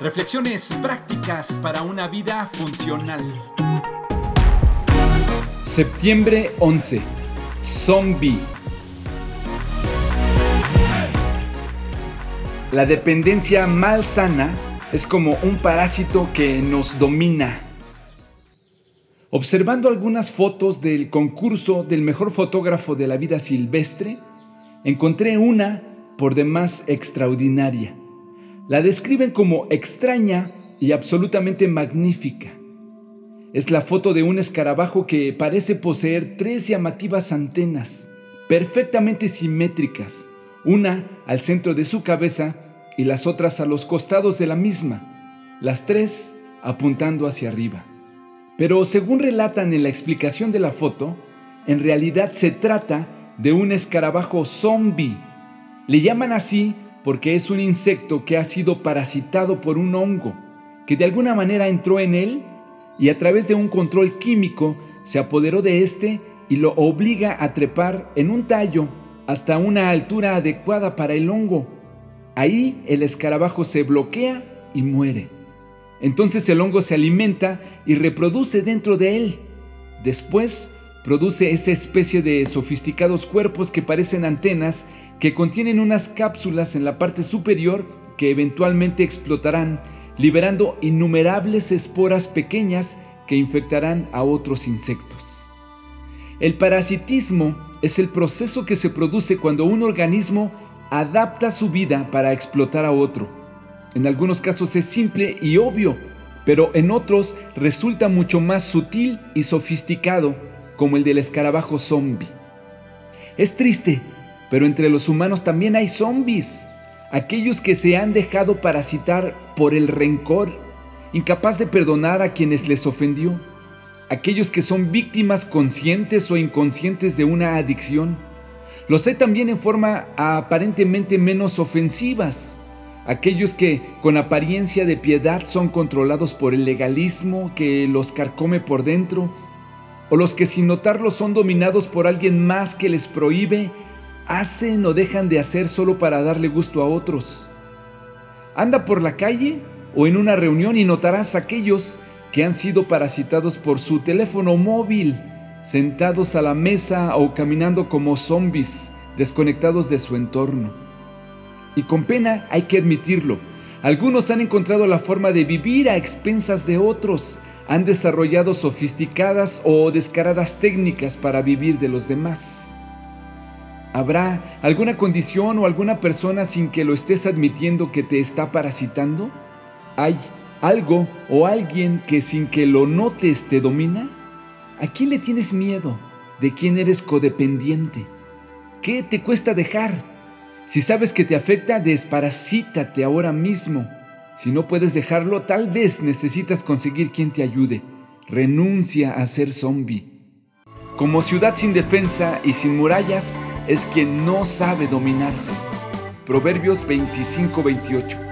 Reflexiones prácticas para una vida funcional. Septiembre 11. Zombie. La dependencia mal sana es como un parásito que nos domina. Observando algunas fotos del concurso del mejor fotógrafo de la vida silvestre, encontré una por demás extraordinaria. La describen como extraña y absolutamente magnífica. Es la foto de un escarabajo que parece poseer tres llamativas antenas, perfectamente simétricas, una al centro de su cabeza y las otras a los costados de la misma, las tres apuntando hacia arriba. Pero según relatan en la explicación de la foto, en realidad se trata de un escarabajo zombie le llaman así porque es un insecto que ha sido parasitado por un hongo, que de alguna manera entró en él y a través de un control químico se apoderó de éste y lo obliga a trepar en un tallo hasta una altura adecuada para el hongo. Ahí el escarabajo se bloquea y muere. Entonces el hongo se alimenta y reproduce dentro de él. Después produce esa especie de sofisticados cuerpos que parecen antenas que contienen unas cápsulas en la parte superior que eventualmente explotarán, liberando innumerables esporas pequeñas que infectarán a otros insectos. El parasitismo es el proceso que se produce cuando un organismo adapta su vida para explotar a otro. En algunos casos es simple y obvio, pero en otros resulta mucho más sutil y sofisticado, como el del escarabajo zombie. Es triste pero entre los humanos también hay zombies, aquellos que se han dejado parasitar por el rencor, incapaz de perdonar a quienes les ofendió, aquellos que son víctimas conscientes o inconscientes de una adicción. Los hay también en forma aparentemente menos ofensivas, aquellos que con apariencia de piedad son controlados por el legalismo que los carcome por dentro, o los que sin notarlo son dominados por alguien más que les prohíbe hacen o dejan de hacer solo para darle gusto a otros. Anda por la calle o en una reunión y notarás aquellos que han sido parasitados por su teléfono móvil, sentados a la mesa o caminando como zombies, desconectados de su entorno. Y con pena hay que admitirlo, algunos han encontrado la forma de vivir a expensas de otros, han desarrollado sofisticadas o descaradas técnicas para vivir de los demás. ¿Habrá alguna condición o alguna persona sin que lo estés admitiendo que te está parasitando? ¿Hay algo o alguien que sin que lo notes te domina? ¿A quién le tienes miedo? ¿De quién eres codependiente? ¿Qué te cuesta dejar? Si sabes que te afecta, desparasítate ahora mismo. Si no puedes dejarlo, tal vez necesitas conseguir quien te ayude. Renuncia a ser zombie. Como ciudad sin defensa y sin murallas, es quien no sabe dominarse. Proverbios 25-28.